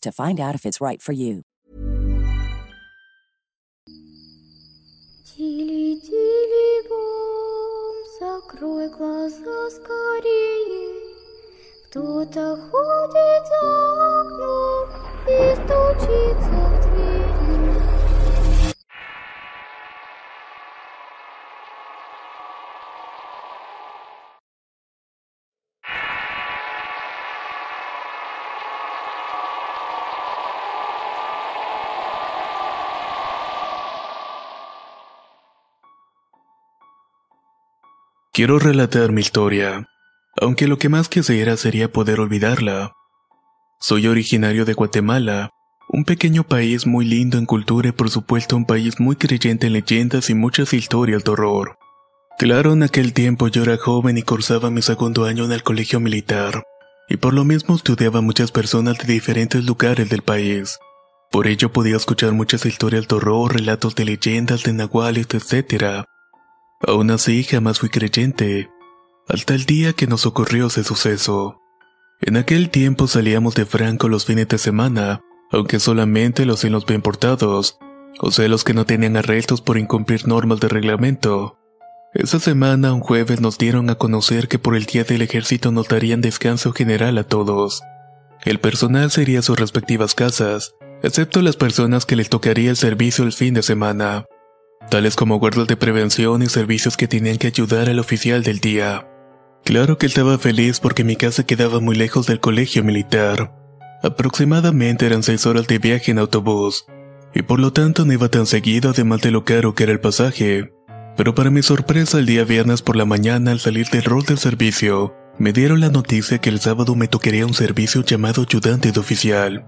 to find out if it's right for you. Тили-тили бом, закрой глаза скорее. Кто-то ходит за окном и стучится Quiero relatar mi historia, aunque lo que más quisiera sería poder olvidarla. Soy originario de Guatemala, un pequeño país muy lindo en cultura y por supuesto un país muy creyente en leyendas y muchas historias de horror. Claro, en aquel tiempo yo era joven y cursaba mi segundo año en el colegio militar, y por lo mismo estudiaba muchas personas de diferentes lugares del país. Por ello podía escuchar muchas historias de horror, relatos de leyendas, de nahuales, etc. Aún así jamás fui creyente, hasta el día que nos ocurrió ese suceso. En aquel tiempo salíamos de Franco los fines de semana, aunque solamente los en los bien portados, o sea los que no tenían arrestos por incumplir normas de reglamento. Esa semana, un jueves, nos dieron a conocer que por el día del ejército nos darían descanso general a todos. El personal se iría a sus respectivas casas, excepto las personas que les tocaría el servicio el fin de semana tales como guardas de prevención y servicios que tenían que ayudar al oficial del día. Claro que estaba feliz porque mi casa quedaba muy lejos del colegio militar. Aproximadamente eran seis horas de viaje en autobús, y por lo tanto no iba tan seguido además de lo caro que era el pasaje. Pero para mi sorpresa el día viernes por la mañana al salir del rol del servicio, me dieron la noticia que el sábado me tocaría un servicio llamado ayudante de oficial.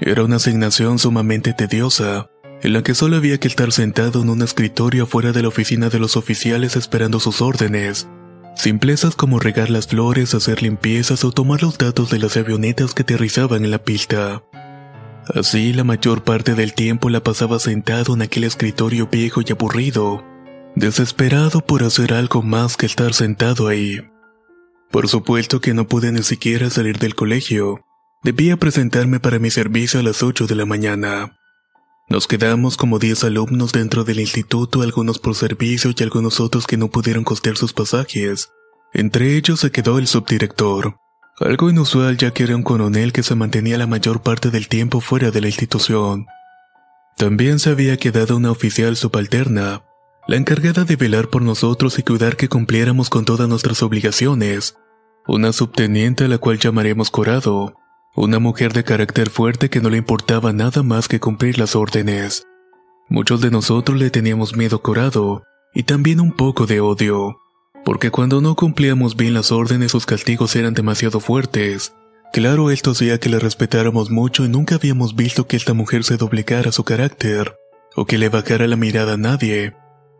Era una asignación sumamente tediosa, en la que solo había que estar sentado en un escritorio afuera de la oficina de los oficiales esperando sus órdenes. Simplezas como regar las flores, hacer limpiezas o tomar los datos de las avionetas que aterrizaban en la pista. Así la mayor parte del tiempo la pasaba sentado en aquel escritorio viejo y aburrido, desesperado por hacer algo más que estar sentado ahí. Por supuesto que no pude ni siquiera salir del colegio. Debía presentarme para mi servicio a las 8 de la mañana. Nos quedamos como 10 alumnos dentro del instituto, algunos por servicio y algunos otros que no pudieron costear sus pasajes. Entre ellos se quedó el subdirector, algo inusual ya que era un coronel que se mantenía la mayor parte del tiempo fuera de la institución. También se había quedado una oficial subalterna, la encargada de velar por nosotros y cuidar que cumpliéramos con todas nuestras obligaciones, una subteniente a la cual llamaremos Corado, una mujer de carácter fuerte que no le importaba nada más que cumplir las órdenes. Muchos de nosotros le teníamos miedo Corado, y también un poco de odio, porque cuando no cumplíamos bien las órdenes sus castigos eran demasiado fuertes. Claro, esto hacía que le respetáramos mucho y nunca habíamos visto que esta mujer se doblegara su carácter, o que le bajara la mirada a nadie.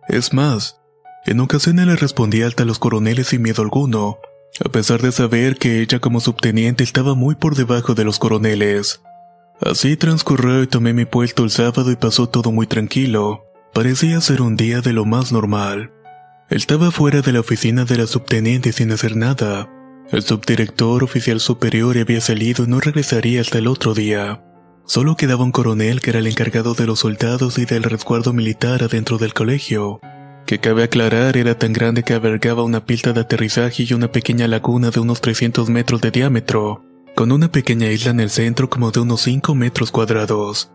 Es más, en ocasiones le respondía alta a los coroneles sin miedo alguno, a pesar de saber que ella como subteniente estaba muy por debajo de los coroneles. Así transcurrió y tomé mi puesto el sábado y pasó todo muy tranquilo. Parecía ser un día de lo más normal. Estaba fuera de la oficina de la subteniente sin hacer nada. El subdirector oficial superior había salido y no regresaría hasta el otro día. Solo quedaba un coronel que era el encargado de los soldados y del resguardo militar adentro del colegio que cabe aclarar era tan grande que albergaba una pista de aterrizaje y una pequeña laguna de unos 300 metros de diámetro. con una pequeña isla en el centro como de unos 5 metros cuadrados.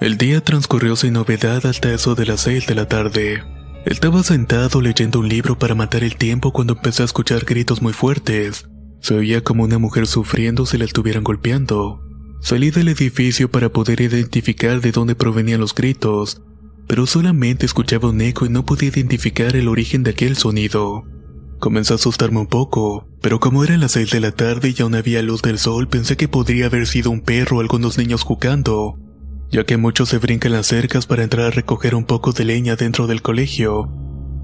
El día transcurrió sin novedad hasta eso de las 6 de la tarde. Estaba sentado leyendo un libro para matar el tiempo cuando empecé a escuchar gritos muy fuertes. Se oía como una mujer sufriendo si la estuvieran golpeando. Salí del edificio para poder identificar de dónde provenían los gritos, pero solamente escuchaba un eco y no podía identificar el origen de aquel sonido. Comencé a asustarme un poco, pero como eran las seis de la tarde y aún había luz del sol, pensé que podría haber sido un perro o algunos niños jugando, ya que muchos se brincan las cercas para entrar a recoger un poco de leña dentro del colegio.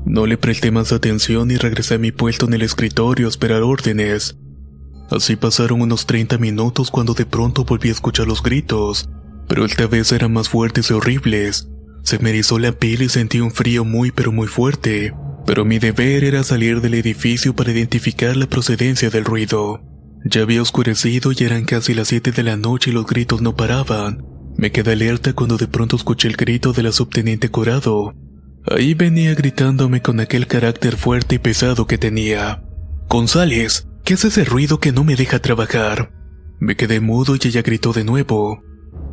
No le presté más atención y regresé a mi puesto en el escritorio a esperar órdenes. Así pasaron unos 30 minutos cuando de pronto volví a escuchar los gritos, pero esta vez eran más fuertes y horribles. Se me erizó la piel y sentí un frío muy pero muy fuerte pero mi deber era salir del edificio para identificar la procedencia del ruido. Ya había oscurecido y eran casi las 7 de la noche y los gritos no paraban. Me quedé alerta cuando de pronto escuché el grito de la subteniente Corado. Ahí venía gritándome con aquel carácter fuerte y pesado que tenía. González, ¿qué es ese ruido que no me deja trabajar? Me quedé mudo y ella gritó de nuevo.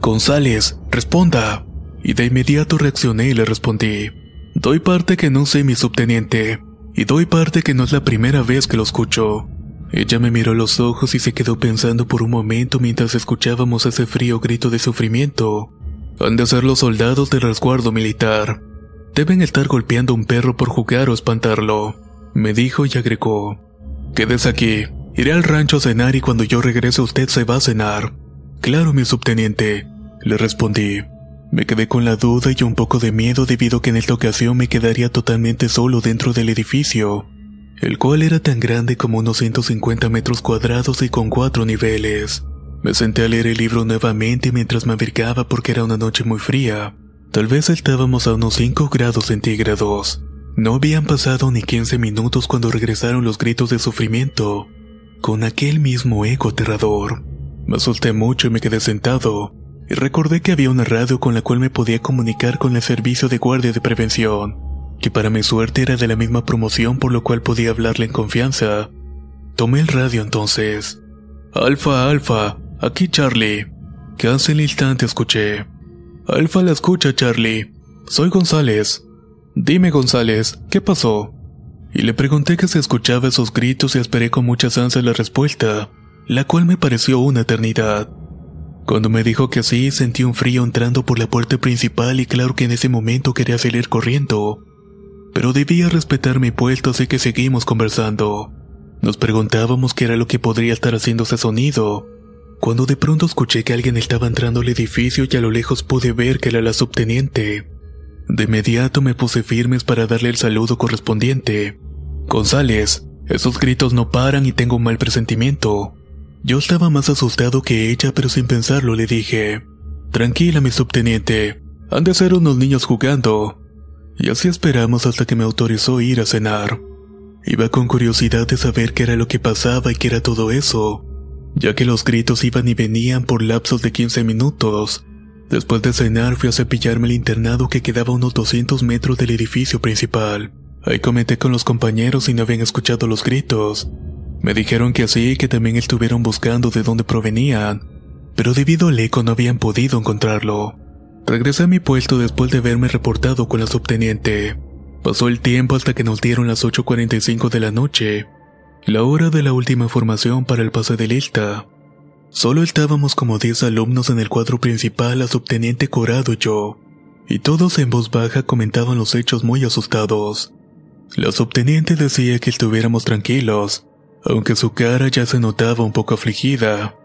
González, responda. Y de inmediato reaccioné y le respondí. Doy parte que no sé mi subteniente, y doy parte que no es la primera vez que lo escucho. Ella me miró los ojos y se quedó pensando por un momento mientras escuchábamos ese frío grito de sufrimiento. Han de ser los soldados del resguardo militar. Deben estar golpeando a un perro por jugar o espantarlo, me dijo y agregó. Quedes aquí, iré al rancho a cenar y cuando yo regrese usted se va a cenar. Claro, mi subteniente, le respondí. Me quedé con la duda y un poco de miedo debido a que en esta ocasión me quedaría totalmente solo dentro del edificio, el cual era tan grande como unos 150 metros cuadrados y con cuatro niveles. Me senté a leer el libro nuevamente mientras me abrigaba porque era una noche muy fría. Tal vez estábamos a unos 5 grados centígrados. No habían pasado ni 15 minutos cuando regresaron los gritos de sufrimiento, con aquel mismo eco aterrador. Me asusté mucho y me quedé sentado, y recordé que había una radio con la cual me podía comunicar con el servicio de guardia de prevención, que para mi suerte era de la misma promoción por lo cual podía hablarle en confianza. Tomé el radio entonces. Alfa, Alfa, aquí Charlie. Que hace el instante escuché. Alfa la escucha, Charlie. Soy González. Dime, González, ¿qué pasó? Y le pregunté que se escuchaba esos gritos y esperé con muchas ansias la respuesta, la cual me pareció una eternidad. Cuando me dijo que sí, sentí un frío entrando por la puerta principal y claro que en ese momento quería salir corriendo. Pero debía respetar mi puesto así que seguimos conversando. Nos preguntábamos qué era lo que podría estar haciendo ese sonido, cuando de pronto escuché que alguien estaba entrando al edificio y a lo lejos pude ver que era la subteniente. De inmediato me puse firmes para darle el saludo correspondiente. González, esos gritos no paran y tengo un mal presentimiento. Yo estaba más asustado que ella, pero sin pensarlo le dije, Tranquila, mi subteniente, han de ser unos niños jugando. Y así esperamos hasta que me autorizó ir a cenar. Iba con curiosidad de saber qué era lo que pasaba y qué era todo eso, ya que los gritos iban y venían por lapsos de 15 minutos. Después de cenar fui a cepillarme el internado que quedaba a unos 200 metros del edificio principal. Ahí comenté con los compañeros si no habían escuchado los gritos, me dijeron que así que también estuvieron buscando de dónde provenían, pero debido al eco no habían podido encontrarlo. Regresé a mi puesto después de haberme reportado con la subteniente. Pasó el tiempo hasta que nos dieron las 8.45 de la noche, la hora de la última formación para el pase de lista. Solo estábamos como 10 alumnos en el cuadro principal, la subteniente Corado y yo, y todos en voz baja comentaban los hechos muy asustados. La subteniente decía que estuviéramos tranquilos, aunque su cara ya se notaba un poco afligida.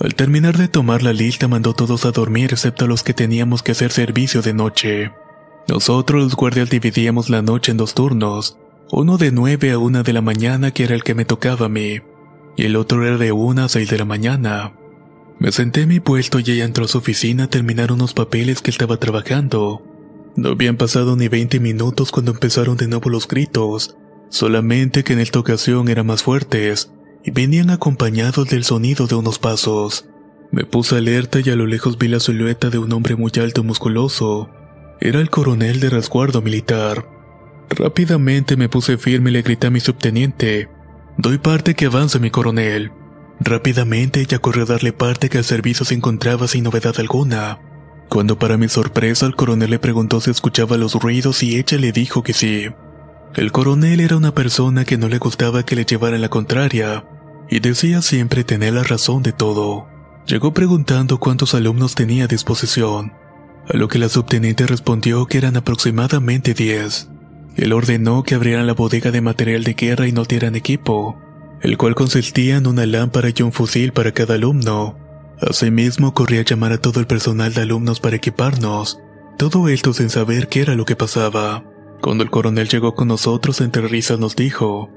Al terminar de tomar la lista mandó todos a dormir excepto a los que teníamos que hacer servicio de noche. Nosotros los guardias dividíamos la noche en dos turnos, uno de 9 a 1 de la mañana que era el que me tocaba a mí, y el otro era de 1 a 6 de la mañana. Me senté en mi puesto y ella entró a su oficina a terminar unos papeles que estaba trabajando. No habían pasado ni 20 minutos cuando empezaron de nuevo los gritos, solamente que en esta ocasión eran más fuertes y venían acompañados del sonido de unos pasos. Me puse alerta y a lo lejos vi la silueta de un hombre muy alto y musculoso. Era el coronel de resguardo militar. Rápidamente me puse firme y le grité a mi subteniente: Doy parte que avance, mi coronel. Rápidamente ella corrió a darle parte que el servicio se encontraba sin novedad alguna. Cuando para mi sorpresa el coronel le preguntó si escuchaba los ruidos y ella le dijo que sí. El coronel era una persona que no le gustaba que le llevaran la contraria, y decía siempre tener la razón de todo. Llegó preguntando cuántos alumnos tenía a disposición, a lo que la subteniente respondió que eran aproximadamente 10. Él ordenó que abrieran la bodega de material de guerra y no dieran equipo, el cual consistía en una lámpara y un fusil para cada alumno. Asimismo, corría a llamar a todo el personal de alumnos para equiparnos, todo esto sin saber qué era lo que pasaba. Cuando el coronel llegó con nosotros, entre risas nos dijo,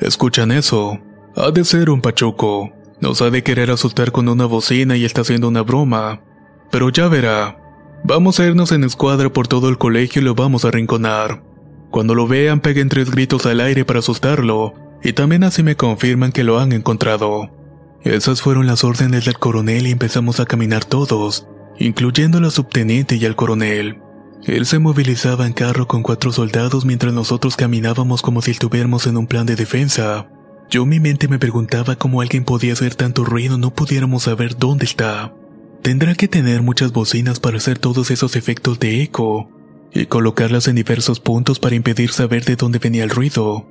¿Escuchan eso? Ha de ser un pachuco. Nos ha de querer asustar con una bocina y está haciendo una broma. Pero ya verá. Vamos a irnos en escuadra por todo el colegio y lo vamos a rinconar. Cuando lo vean, peguen tres gritos al aire para asustarlo, y también así me confirman que lo han encontrado. Esas fueron las órdenes del coronel y empezamos a caminar todos, incluyendo la subteniente y al coronel. Él se movilizaba en carro con cuatro soldados mientras nosotros caminábamos como si estuviéramos en un plan de defensa. Yo mi mente me preguntaba cómo alguien podía hacer tanto ruido no pudiéramos saber dónde está. Tendrá que tener muchas bocinas para hacer todos esos efectos de eco y colocarlas en diversos puntos para impedir saber de dónde venía el ruido.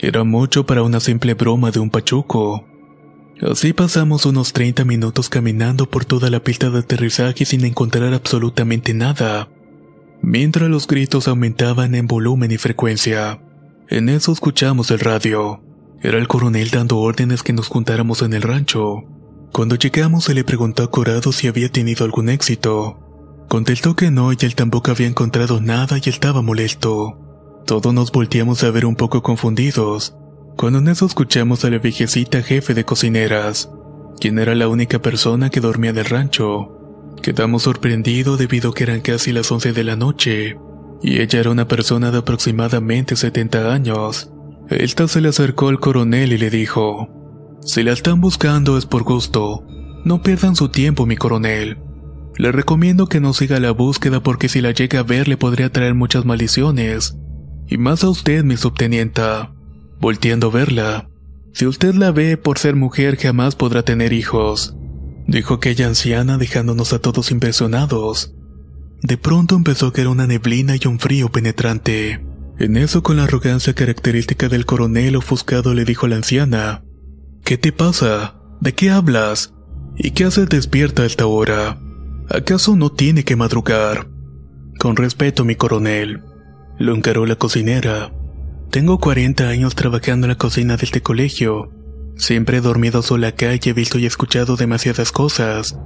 Era mucho para una simple broma de un pachuco. Así pasamos unos 30 minutos caminando por toda la pista de aterrizaje sin encontrar absolutamente nada, mientras los gritos aumentaban en volumen y frecuencia. En eso escuchamos el radio. Era el coronel dando órdenes que nos juntáramos en el rancho. Cuando llegamos se le preguntó a Corado si había tenido algún éxito. Contestó que no y él tampoco había encontrado nada y estaba molesto. Todos nos volteamos a ver un poco confundidos, cuando en eso escuchamos a la viejecita jefe de cocineras, quien era la única persona que dormía del rancho. Quedamos sorprendidos debido a que eran casi las 11 de la noche, y ella era una persona de aproximadamente 70 años. Esta se le acercó al coronel y le dijo, Si la están buscando es por gusto, no pierdan su tiempo, mi coronel. Le recomiendo que no siga la búsqueda porque si la llega a ver le podría traer muchas maldiciones. Y más a usted, mi subtenienta. Volteando a verla. Si usted la ve por ser mujer jamás podrá tener hijos. Dijo aquella anciana dejándonos a todos impresionados. De pronto empezó a caer una neblina y un frío penetrante. En eso con la arrogancia característica del coronel ofuscado le dijo a la anciana. ¿Qué te pasa? ¿De qué hablas? ¿Y qué haces despierta a esta hora? ¿Acaso no tiene que madrugar? Con respeto, mi coronel. Lo encaró la cocinera. Tengo 40 años trabajando en la cocina de este colegio. Siempre he dormido sola acá y he visto y escuchado demasiadas cosas.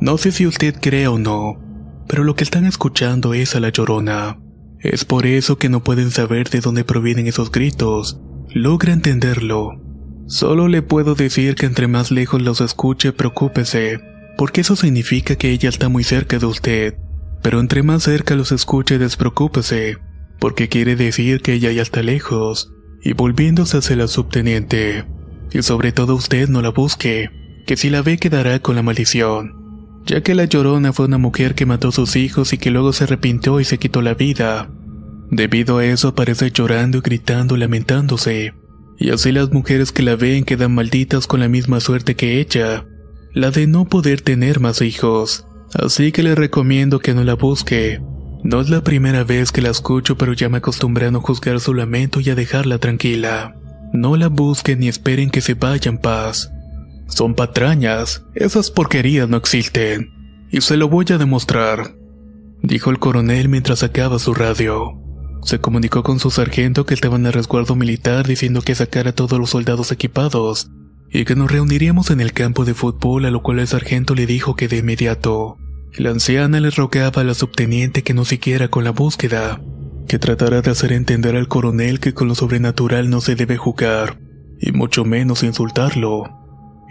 No sé si usted cree o no, pero lo que están escuchando es a la llorona. Es por eso que no pueden saber de dónde provienen esos gritos. Logra entenderlo. Solo le puedo decir que entre más lejos los escuche, preocúpese, porque eso significa que ella está muy cerca de usted. Pero entre más cerca los escuche, despreocúpese, porque quiere decir que ella ya está lejos, y volviéndose hacia la subteniente. Y sobre todo usted no la busque, que si la ve quedará con la maldición ya que la llorona fue una mujer que mató a sus hijos y que luego se arrepintió y se quitó la vida. Debido a eso aparece llorando y gritando, lamentándose. Y así las mujeres que la ven quedan malditas con la misma suerte que ella, la de no poder tener más hijos. Así que le recomiendo que no la busque. No es la primera vez que la escucho, pero ya me acostumbré a no juzgar su lamento y a dejarla tranquila. No la busquen ni esperen que se vaya en paz. Son patrañas, esas porquerías no existen. Y se lo voy a demostrar, dijo el coronel mientras sacaba su radio. Se comunicó con su sargento que estaba en el resguardo militar diciendo que sacara a todos los soldados equipados y que nos reuniríamos en el campo de fútbol, a lo cual el sargento le dijo que de inmediato. La anciana le rogaba a la subteniente que no siquiera con la búsqueda, que tratara de hacer entender al coronel que con lo sobrenatural no se debe jugar, y mucho menos insultarlo.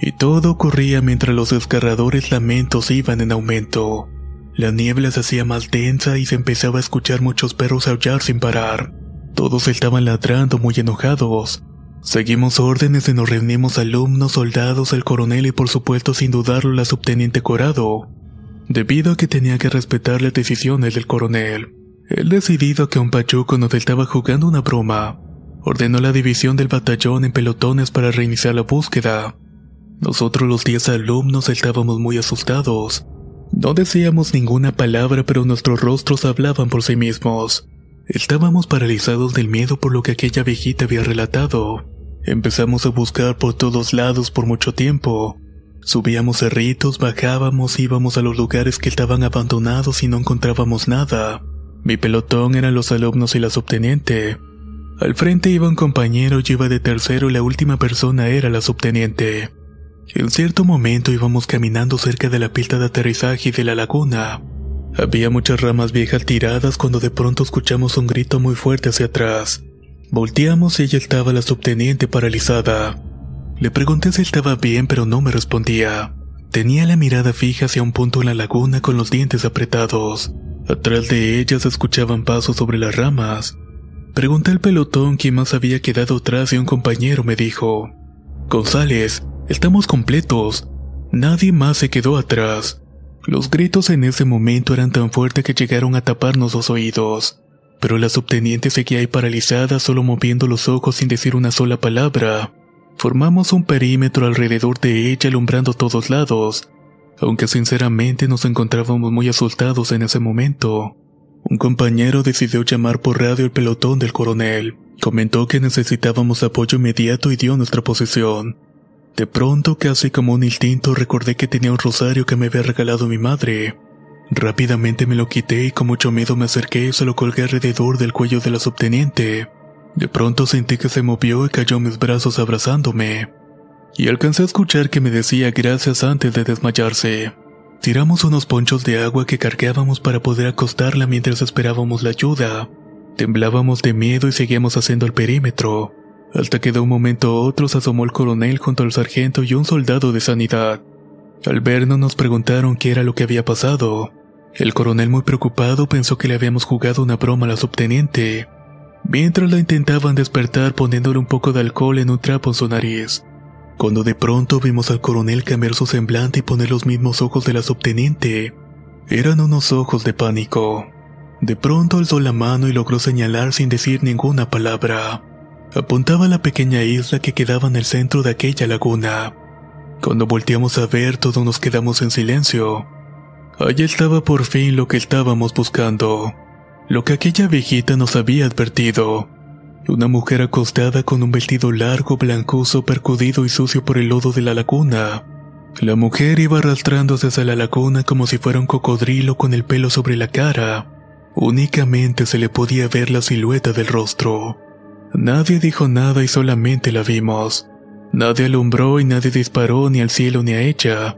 Y todo ocurría mientras los desgarradores lamentos iban en aumento. La niebla se hacía más densa y se empezaba a escuchar muchos perros aullar sin parar. Todos estaban ladrando muy enojados. Seguimos órdenes y nos reunimos alumnos, soldados, el coronel y por supuesto sin dudarlo la subteniente Corado. Debido a que tenía que respetar las decisiones del coronel. Él decidido que un pachuco nos estaba jugando una broma. Ordenó la división del batallón en pelotones para reiniciar la búsqueda. Nosotros los diez alumnos estábamos muy asustados. No decíamos ninguna palabra, pero nuestros rostros hablaban por sí mismos. Estábamos paralizados del miedo por lo que aquella viejita había relatado. Empezamos a buscar por todos lados por mucho tiempo. Subíamos cerritos, bajábamos, íbamos a los lugares que estaban abandonados y no encontrábamos nada. Mi pelotón eran los alumnos y la subteniente. Al frente iba un compañero, yo iba de tercero y la última persona era la subteniente. En cierto momento íbamos caminando cerca de la pista de aterrizaje de la laguna. Había muchas ramas viejas tiradas cuando de pronto escuchamos un grito muy fuerte hacia atrás. Volteamos y ella estaba la subteniente paralizada. Le pregunté si estaba bien pero no me respondía. Tenía la mirada fija hacia un punto en la laguna con los dientes apretados. Atrás de ella se escuchaban pasos sobre las ramas. Pregunté al pelotón quién más había quedado atrás y un compañero me dijo, González, Estamos completos. Nadie más se quedó atrás. Los gritos en ese momento eran tan fuertes que llegaron a taparnos los oídos. Pero la subteniente seguía ahí paralizada, solo moviendo los ojos sin decir una sola palabra. Formamos un perímetro alrededor de ella alumbrando todos lados, aunque sinceramente nos encontrábamos muy asustados en ese momento. Un compañero decidió llamar por radio el pelotón del coronel. Comentó que necesitábamos apoyo inmediato y dio nuestra posición. De pronto, casi como un instinto, recordé que tenía un rosario que me había regalado mi madre. Rápidamente me lo quité y con mucho miedo me acerqué y se lo colgué alrededor del cuello de la subteniente. De pronto sentí que se movió y cayó en mis brazos abrazándome. Y alcancé a escuchar que me decía gracias antes de desmayarse. Tiramos unos ponchos de agua que cargábamos para poder acostarla mientras esperábamos la ayuda. Temblábamos de miedo y seguíamos haciendo el perímetro hasta que de un momento a otro se asomó el coronel junto al sargento y un soldado de sanidad. Al vernos nos preguntaron qué era lo que había pasado. El coronel muy preocupado pensó que le habíamos jugado una broma a la subteniente, mientras la intentaban despertar poniéndole un poco de alcohol en un trapo en su nariz. Cuando de pronto vimos al coronel cambiar su semblante y poner los mismos ojos de la subteniente, eran unos ojos de pánico. De pronto alzó la mano y logró señalar sin decir ninguna palabra. Apuntaba a la pequeña isla que quedaba en el centro de aquella laguna. Cuando volteamos a ver, todos nos quedamos en silencio. Allí estaba por fin lo que estábamos buscando, lo que aquella viejita nos había advertido. Una mujer acostada con un vestido largo, blancuzo, percudido y sucio por el lodo de la laguna. La mujer iba arrastrándose hacia la laguna como si fuera un cocodrilo con el pelo sobre la cara. Únicamente se le podía ver la silueta del rostro. Nadie dijo nada y solamente la vimos. Nadie alumbró y nadie disparó ni al cielo ni a ella.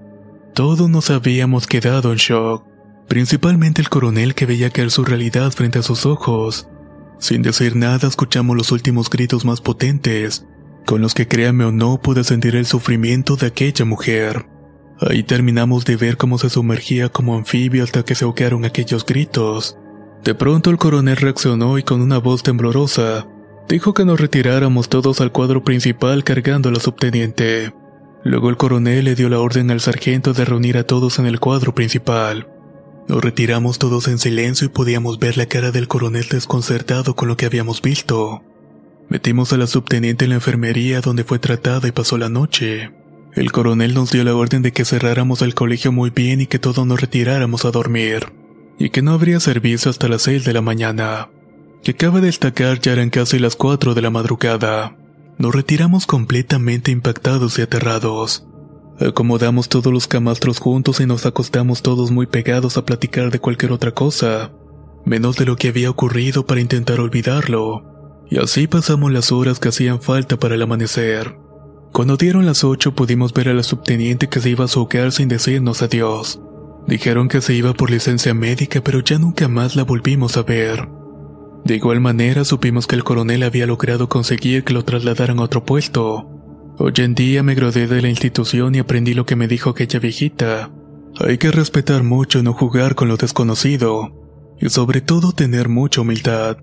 Todos nos habíamos quedado en shock, principalmente el coronel que veía caer su realidad frente a sus ojos. Sin decir nada escuchamos los últimos gritos más potentes, con los que créame o no pude sentir el sufrimiento de aquella mujer. Ahí terminamos de ver cómo se sumergía como anfibio hasta que se ahogaron aquellos gritos. De pronto el coronel reaccionó y con una voz temblorosa dijo que nos retiráramos todos al cuadro principal cargando a la subteniente. Luego el coronel le dio la orden al sargento de reunir a todos en el cuadro principal. Nos retiramos todos en silencio y podíamos ver la cara del coronel desconcertado con lo que habíamos visto. Metimos a la subteniente en la enfermería donde fue tratada y pasó la noche. El coronel nos dio la orden de que cerráramos el colegio muy bien y que todos nos retiráramos a dormir, y que no habría servicio hasta las 6 de la mañana. Que cabe destacar ya eran casi las 4 de la madrugada. Nos retiramos completamente impactados y aterrados. Acomodamos todos los camastros juntos y nos acostamos todos muy pegados a platicar de cualquier otra cosa, menos de lo que había ocurrido para intentar olvidarlo. Y así pasamos las horas que hacían falta para el amanecer. Cuando dieron las ocho pudimos ver a la subteniente que se iba a su hogar sin decirnos adiós. Dijeron que se iba por licencia médica pero ya nunca más la volvimos a ver. De igual manera supimos que el coronel había logrado conseguir que lo trasladaran a otro puesto. Hoy en día me gradué de la institución y aprendí lo que me dijo aquella viejita. Hay que respetar mucho, no jugar con lo desconocido. Y sobre todo tener mucha humildad.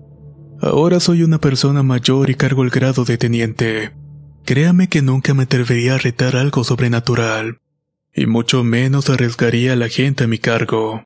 Ahora soy una persona mayor y cargo el grado de teniente. Créame que nunca me atrevería a retar algo sobrenatural. Y mucho menos arriesgaría a la gente a mi cargo.